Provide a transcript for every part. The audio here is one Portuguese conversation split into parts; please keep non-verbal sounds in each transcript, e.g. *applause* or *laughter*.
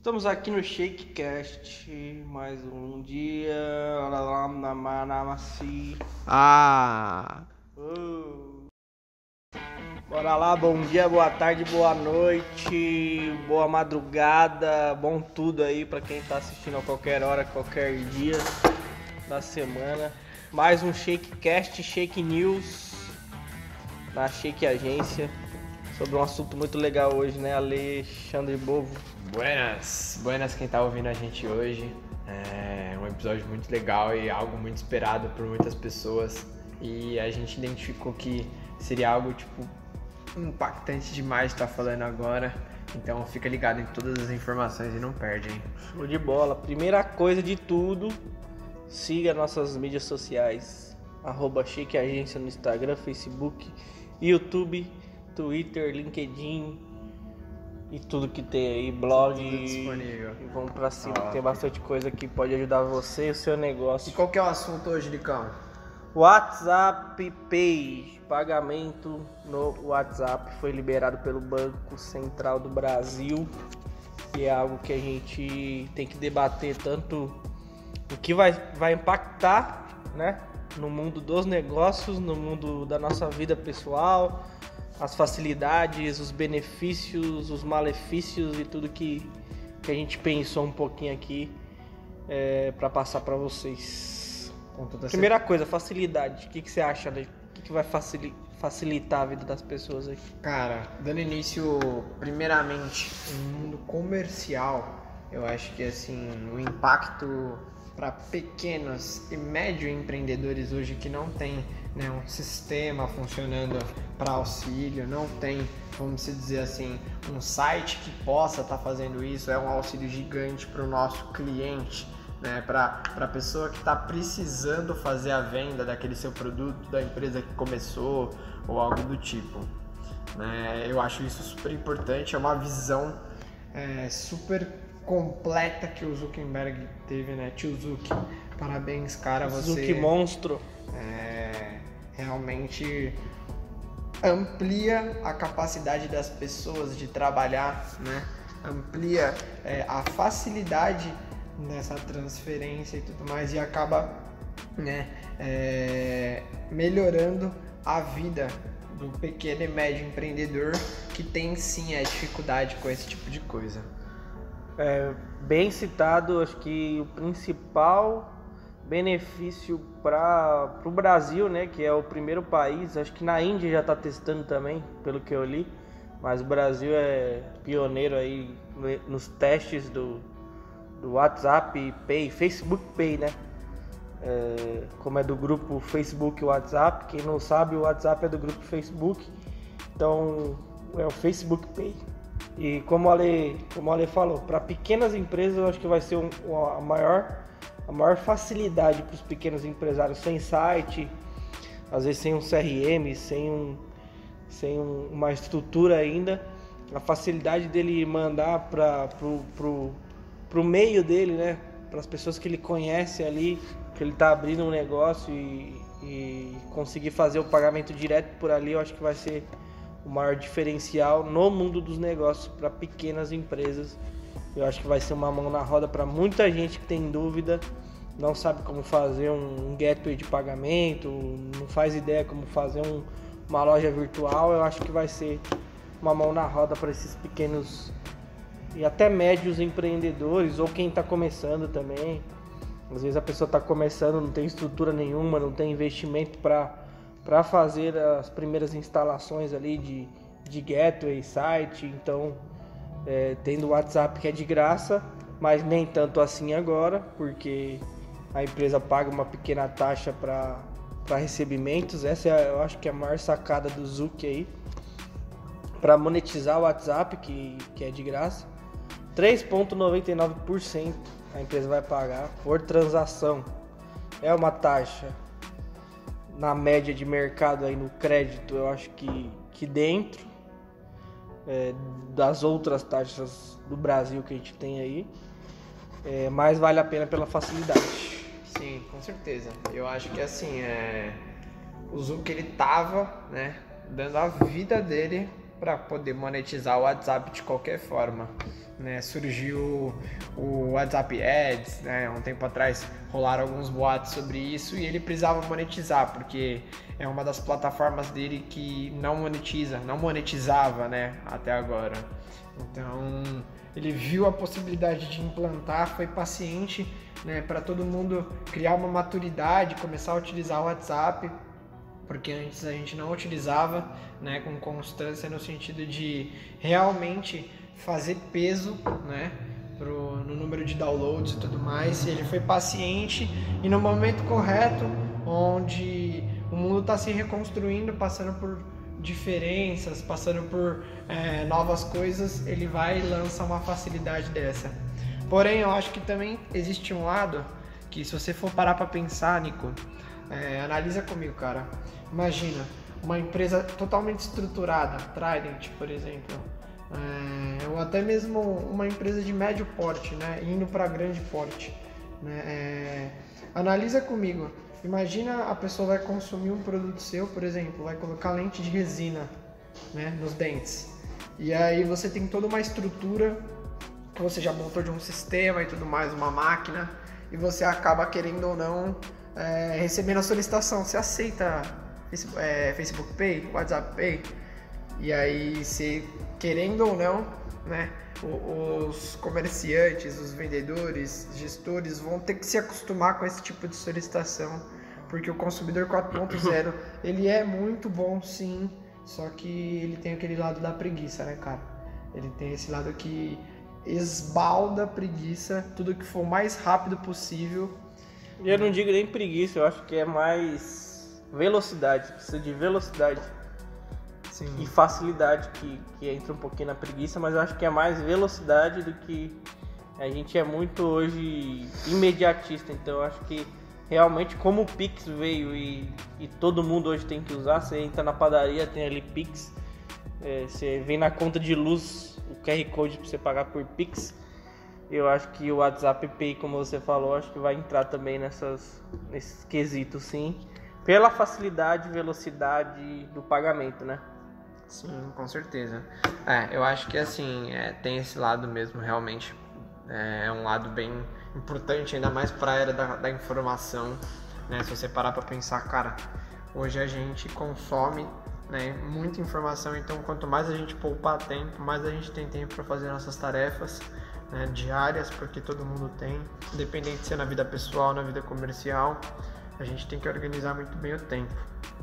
Estamos aqui no Shakecast, mais um dia. Ah! Uh. Bora lá, bom dia, boa tarde, boa noite, boa madrugada, bom tudo aí pra quem tá assistindo a qualquer hora, qualquer dia da semana. Mais um Shakecast, Shake News na Shake Agência sobre um assunto muito legal hoje, né, Alexandre Bovo? Buenas, buenas quem tá ouvindo a gente hoje. É um episódio muito legal e algo muito esperado por muitas pessoas. E a gente identificou que seria algo tipo impactante demais estar tá falando agora. Então fica ligado em todas as informações e não perde, hein? Show de bola. Primeira coisa de tudo, siga nossas mídias sociais. Arroba Chique Agência no Instagram, Facebook, YouTube, Twitter, LinkedIn, e tudo que tem aí, blog. Tudo disponível. E vamos pra cima, ah, tem bastante coisa que pode ajudar você e o seu negócio. E qual que é o assunto hoje, Licão? WhatsApp Pay, pagamento no WhatsApp foi liberado pelo Banco Central do Brasil, e é algo que a gente tem que debater tanto o que vai, vai impactar, né, no mundo dos negócios, no mundo da nossa vida pessoal, as facilidades, os benefícios, os malefícios e tudo que, que a gente pensou um pouquinho aqui é, para passar para vocês. Primeira certeza. coisa, facilidade. O que, que você acha? Né? O que, que vai facilitar a vida das pessoas aí? Cara, dando início primeiramente no mundo comercial, eu acho que assim o impacto para pequenos e médio empreendedores hoje que não tem né, um sistema funcionando para auxílio, não tem, vamos dizer assim, um site que possa estar tá fazendo isso, é um auxílio gigante para o nosso cliente, né, para a pessoa que está precisando fazer a venda daquele seu produto, da empresa que começou ou algo do tipo. Né, eu acho isso super importante, é uma visão é, super completa que o Zuckerberg teve, né? Tio Zuck, parabéns, cara, você... Zuck monstro. É, realmente amplia a capacidade das pessoas de trabalhar, né? Amplia é, a facilidade nessa transferência e tudo mais e acaba, né? É, melhorando a vida do pequeno e médio empreendedor que tem sim a dificuldade com esse tipo de coisa. É, bem citado, acho que o principal benefício para o Brasil, né, que é o primeiro país, acho que na Índia já está testando também, pelo que eu li, mas o Brasil é pioneiro aí nos testes do, do WhatsApp Pay, Facebook Pay, né? É, como é do grupo Facebook WhatsApp, quem não sabe, o WhatsApp é do grupo Facebook, então é o Facebook Pay. E como a Ale, como a Ale falou, para pequenas empresas eu acho que vai ser um, a, maior, a maior facilidade para os pequenos empresários sem site, às vezes sem um CRM, sem, um, sem um, uma estrutura ainda. A facilidade dele mandar para pro, pro, pro meio dele, né? Para as pessoas que ele conhece ali, que ele está abrindo um negócio e, e conseguir fazer o pagamento direto por ali, eu acho que vai ser o maior diferencial no mundo dos negócios para pequenas empresas. Eu acho que vai ser uma mão na roda para muita gente que tem dúvida, não sabe como fazer um gateway de pagamento, não faz ideia como fazer um, uma loja virtual. Eu acho que vai ser uma mão na roda para esses pequenos e até médios empreendedores ou quem está começando também. Às vezes a pessoa está começando, não tem estrutura nenhuma, não tem investimento para fazer as primeiras instalações ali de, de gateway, site, então é, tendo o WhatsApp que é de graça, mas nem tanto assim agora, porque a empresa paga uma pequena taxa para recebimentos. Essa é, eu acho que é a maior sacada do Zuc aí. Para monetizar o WhatsApp, que, que é de graça. 3,99% a empresa vai pagar por transação. É uma taxa na média de mercado aí no crédito, eu acho que, que dentro é, das outras taxas do Brasil que a gente tem aí, é, mais vale a pena pela facilidade. Sim, com certeza. Eu acho que assim, é, o que ele tava, né, dando a vida dele para poder monetizar o WhatsApp de qualquer forma. Né? Surgiu o WhatsApp Ads, né? um tempo atrás rolaram alguns boatos sobre isso e ele precisava monetizar, porque é uma das plataformas dele que não monetiza, não monetizava né? até agora. Então ele viu a possibilidade de implantar, foi paciente né? para todo mundo criar uma maturidade, começar a utilizar o WhatsApp porque antes a gente não utilizava né, com constância no sentido de realmente fazer peso né, pro, no número de downloads e tudo mais. Ele foi paciente e no momento correto, onde o mundo está se reconstruindo, passando por diferenças, passando por é, novas coisas, ele vai e lança uma facilidade dessa. Porém, eu acho que também existe um lado que, se você for parar para pensar, Nico, é, analisa comigo, cara. Imagina, uma empresa totalmente estruturada, Trident, por exemplo, é, ou até mesmo uma empresa de médio porte, né, indo para grande porte. Né, é, analisa comigo. Imagina a pessoa vai consumir um produto seu, por exemplo, vai colocar lente de resina né, nos dentes. E aí você tem toda uma estrutura você já montou de um sistema e tudo mais, uma máquina, e você acaba querendo ou não é, recebendo a solicitação. Você aceita é, Facebook Pay, WhatsApp Pay. E aí, se querendo ou não, né, os comerciantes, os vendedores, gestores vão ter que se acostumar com esse tipo de solicitação, porque o consumidor 4.0 *coughs* ele é muito bom, sim, só que ele tem aquele lado da preguiça, né, cara? Ele tem esse lado que esbalda a preguiça, tudo que for mais rápido possível. Eu não digo nem preguiça, eu acho que é mais velocidade, precisa de velocidade Sim. e facilidade que, que entra um pouquinho na preguiça, mas eu acho que é mais velocidade do que a gente é muito hoje imediatista, então eu acho que realmente como o Pix veio e, e todo mundo hoje tem que usar, você entra na padaria, tem ali Pix, é, você vem na conta de luz o QR Code para você pagar por Pix. Eu acho que o WhatsApp Pay, como você falou, acho que vai entrar também nessas, nesses quesitos, sim pela facilidade e velocidade do pagamento, né? Sim, com certeza. É, eu acho que assim, é, tem esse lado mesmo, realmente. É, é um lado bem importante, ainda mais para a era da, da informação. Né? Se você parar para pensar, cara, hoje a gente consome né, muita informação, então quanto mais a gente poupar tempo, mais a gente tem tempo para fazer nossas tarefas né, diárias, porque todo mundo tem, independente de ser na vida pessoal, na vida comercial a gente tem que organizar muito bem o tempo.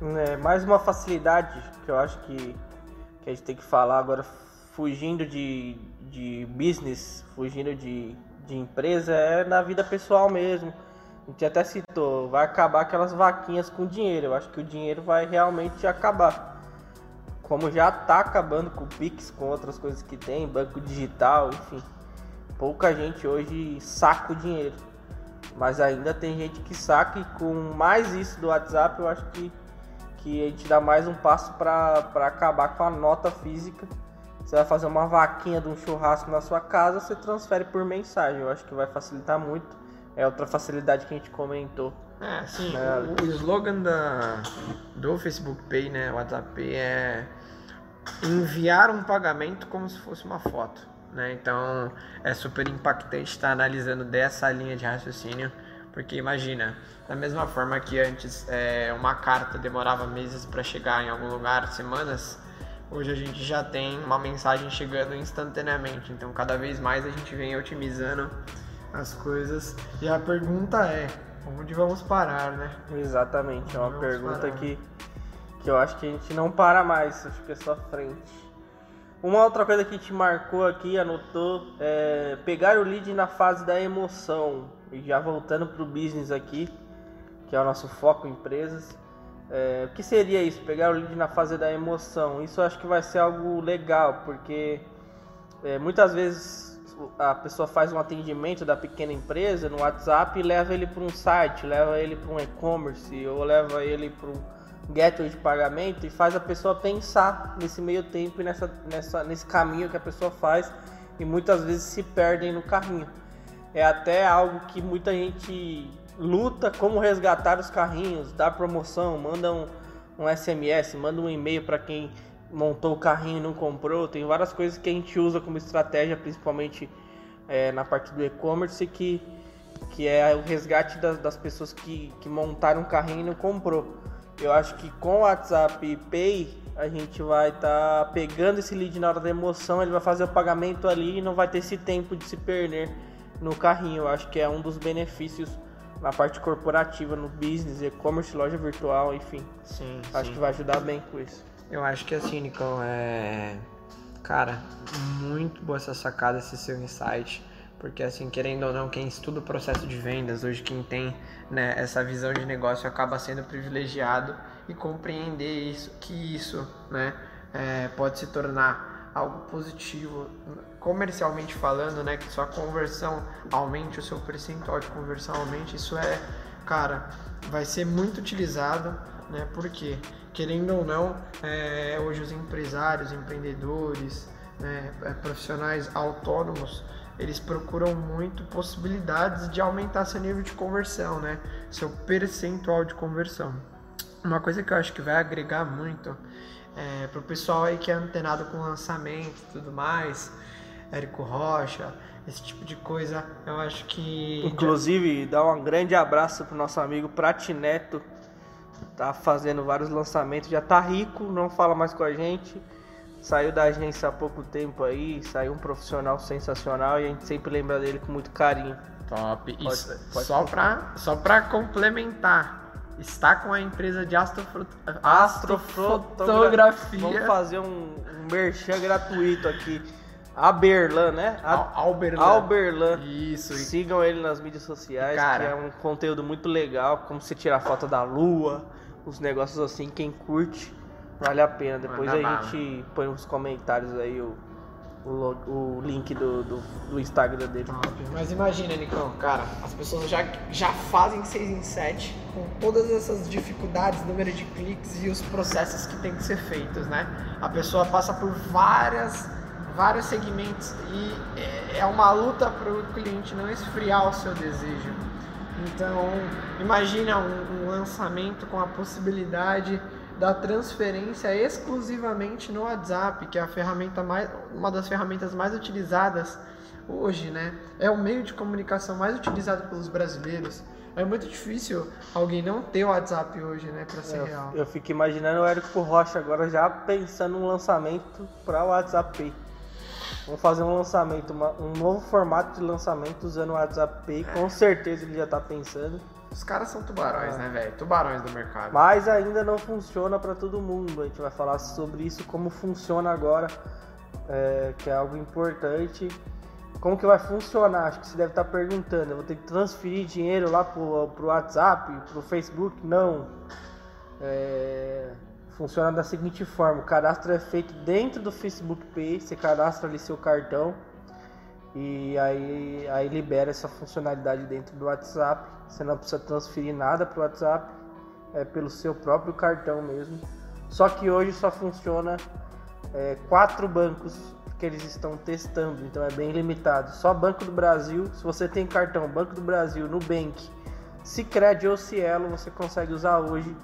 É, mais uma facilidade que eu acho que, que a gente tem que falar agora, fugindo de, de business, fugindo de, de empresa, é na vida pessoal mesmo. A gente até citou, vai acabar aquelas vaquinhas com dinheiro. Eu acho que o dinheiro vai realmente acabar. Como já está acabando com o Pix, com outras coisas que tem, banco digital, enfim. Pouca gente hoje saca o dinheiro. Mas ainda tem gente que saca e com mais isso do WhatsApp eu acho que, que a gente dá mais um passo para acabar com a nota física. Você vai fazer uma vaquinha de um churrasco na sua casa, você transfere por mensagem. Eu acho que vai facilitar muito. É outra facilidade que a gente comentou. É, sim. É. O, o slogan da, do Facebook Pay, né, WhatsApp Pay é enviar um pagamento como se fosse uma foto. Né? Então é super impactante estar analisando dessa linha de raciocínio, porque imagina, da mesma forma que antes é, uma carta demorava meses para chegar em algum lugar, semanas, hoje a gente já tem uma mensagem chegando instantaneamente. Então cada vez mais a gente vem otimizando as coisas. E a pergunta é, onde vamos parar, né? Exatamente, é uma pergunta que, que eu acho que a gente não para mais, acho que é só frente. Uma outra coisa que te marcou aqui, anotou, é pegar o lead na fase da emoção. E já voltando para o business aqui, que é o nosso foco empresas. É, o que seria isso? Pegar o lead na fase da emoção. Isso eu acho que vai ser algo legal, porque é, muitas vezes a pessoa faz um atendimento da pequena empresa no WhatsApp e leva ele para um site, leva ele para um e-commerce ou leva ele para um gateway de pagamento e faz a pessoa pensar nesse meio tempo e nessa, nessa, nesse caminho que a pessoa faz e muitas vezes se perdem no carrinho. É até algo que muita gente luta como resgatar os carrinhos, dar promoção, manda um, um SMS, manda um e-mail para quem montou o carrinho e não comprou. Tem várias coisas que a gente usa como estratégia, principalmente é, na parte do e-commerce, que, que é o resgate das, das pessoas que, que montaram o carrinho e não comprou. Eu acho que com o WhatsApp Pay a gente vai estar tá pegando esse lead na hora da emoção, ele vai fazer o pagamento ali e não vai ter esse tempo de se perder no carrinho. Eu acho que é um dos benefícios na parte corporativa, no business, e-commerce, loja virtual, enfim. Sim, acho sim. que vai ajudar bem com isso. Eu acho que assim, Nicão, é. Cara, muito boa essa sacada, esse seu insight. Porque assim, querendo ou não, quem estuda o processo de vendas, hoje quem tem né, essa visão de negócio acaba sendo privilegiado e compreender isso, que isso né, é, pode se tornar algo positivo. Comercialmente falando, né, que sua conversão aumente, o seu percentual de conversão aumente, isso é, cara, vai ser muito utilizado, né, porque querendo ou não, é, hoje os empresários, empreendedores, né, é, profissionais autônomos eles procuram muito possibilidades de aumentar seu nível de conversão, né? Seu percentual de conversão. Uma coisa que eu acho que vai agregar muito é, para o pessoal aí que é antenado com lançamento e tudo mais, Érico Rocha, esse tipo de coisa, eu acho que. Inclusive, dá um grande abraço pro nosso amigo Pratineto, tá fazendo vários lançamentos, já tá rico, não fala mais com a gente Saiu da agência há pouco tempo aí, saiu um profissional sensacional e a gente sempre lembra dele com muito carinho. Top. Pode, pode só, para só pra complementar, está com a empresa de astrofot... astrofotografia. Vamos fazer um, um merchan gratuito aqui. Aberlan, né? A... Alberlan. Alberlan. Isso. Sigam ele nas mídias sociais, Cara, que é um conteúdo muito legal, como você tirar foto da lua, os negócios assim, quem curte. Vale a pena. Depois Manda a gente põe nos comentários aí o, o, o link do, do, do, Instagram dele. Mas imagina, Nicão, cara, as pessoas já, já fazem 6 em 7 com todas essas dificuldades, número de cliques e os processos que tem que ser feitos, né? A pessoa passa por várias, vários segmentos e é, é uma luta para o cliente não esfriar o seu desejo. Então, imagina um, um lançamento com a possibilidade da transferência exclusivamente no WhatsApp, que é a ferramenta mais, uma das ferramentas mais utilizadas hoje, né? É o meio de comunicação mais utilizado pelos brasileiros. É muito difícil alguém não ter o WhatsApp hoje, né, para ser eu, real. Eu fico imaginando o Érico Rocha agora já pensando um lançamento para o WhatsApp Pay. Vamos fazer um lançamento, uma, um novo formato de lançamento usando o WhatsApp Pay. Com certeza ele já está pensando. Os caras são tubarões, ah. né, velho? Tubarões do mercado. Mas ainda não funciona para todo mundo. A gente vai falar sobre isso, como funciona agora, é, que é algo importante. Como que vai funcionar? Acho que você deve estar perguntando. Eu vou ter que transferir dinheiro lá pro, pro WhatsApp, pro Facebook? Não. É, funciona da seguinte forma: o cadastro é feito dentro do Facebook Pay. Você cadastra ali seu cartão e aí, aí libera essa funcionalidade dentro do WhatsApp. Você não precisa transferir nada para o WhatsApp, é pelo seu próprio cartão mesmo. Só que hoje só funciona é, quatro bancos que eles estão testando, então é bem limitado. Só Banco do Brasil, se você tem cartão Banco do Brasil, Nubank, Sicredi ou Cielo, você consegue usar hoje,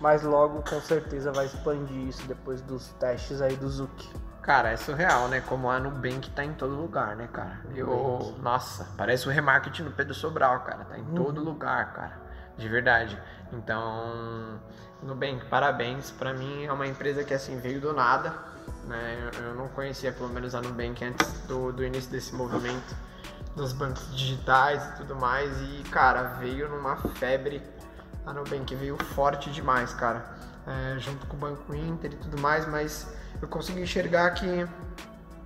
mas logo com certeza vai expandir isso depois dos testes aí do Zuc. Cara, é surreal, né? Como a Nubank tá em todo lugar, né, cara? Eu, nossa, parece o remarketing do Pedro Sobral, cara. Tá em uhum. todo lugar, cara. De verdade. Então, Nubank, parabéns. Para mim é uma empresa que assim veio do nada, né? Eu não conhecia pelo menos a Nubank antes do, do início desse movimento dos bancos digitais e tudo mais. E, cara, veio numa febre. A Nubank veio forte demais, cara. É, junto com o Banco Inter e tudo mais, mas eu consigo enxergar que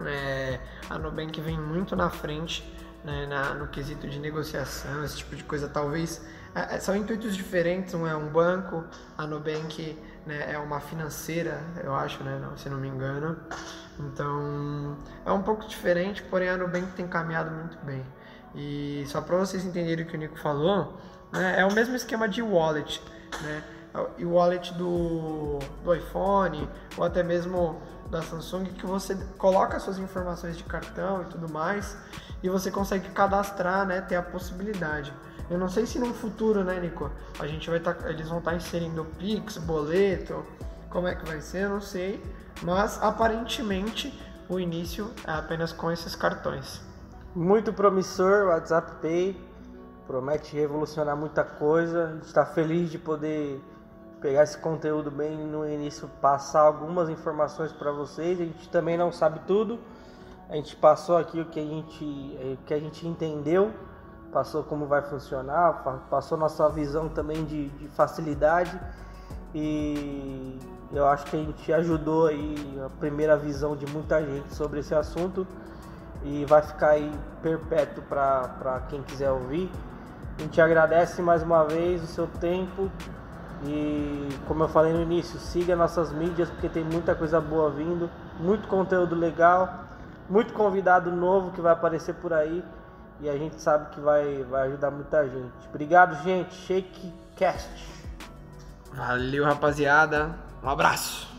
é, a Nubank vem muito na frente né, na, no quesito de negociação, esse tipo de coisa. Talvez é, é são intuitos diferentes. Um é um banco, a Nubank né, é uma financeira, eu acho, né, se não me engano. Então é um pouco diferente, porém a Nubank tem caminhado muito bem. E só para vocês entenderem o que o Nico falou, né, é o mesmo esquema de wallet. Né? e wallet do, do iPhone ou até mesmo da Samsung que você coloca suas informações de cartão e tudo mais e você consegue cadastrar, né, ter a possibilidade. Eu não sei se no futuro, né, Nico, a gente vai estar, tá, eles vão estar tá inserindo Pix, boleto, como é que vai ser, eu não sei, Mas aparentemente o início é apenas com esses cartões. Muito promissor WhatsApp Pay, promete revolucionar muita coisa. Está feliz de poder pegar esse conteúdo bem no início, passar algumas informações para vocês. A gente também não sabe tudo. A gente passou aqui o que a gente, o que a gente entendeu, passou como vai funcionar, passou nossa visão também de, de facilidade e eu acho que a gente ajudou aí a primeira visão de muita gente sobre esse assunto e vai ficar aí perpétuo para quem quiser ouvir. A gente agradece mais uma vez o seu tempo e, como eu falei no início, siga nossas mídias porque tem muita coisa boa vindo, muito conteúdo legal, muito convidado novo que vai aparecer por aí e a gente sabe que vai, vai ajudar muita gente. Obrigado, gente. Shakecast. Valeu, rapaziada. Um abraço.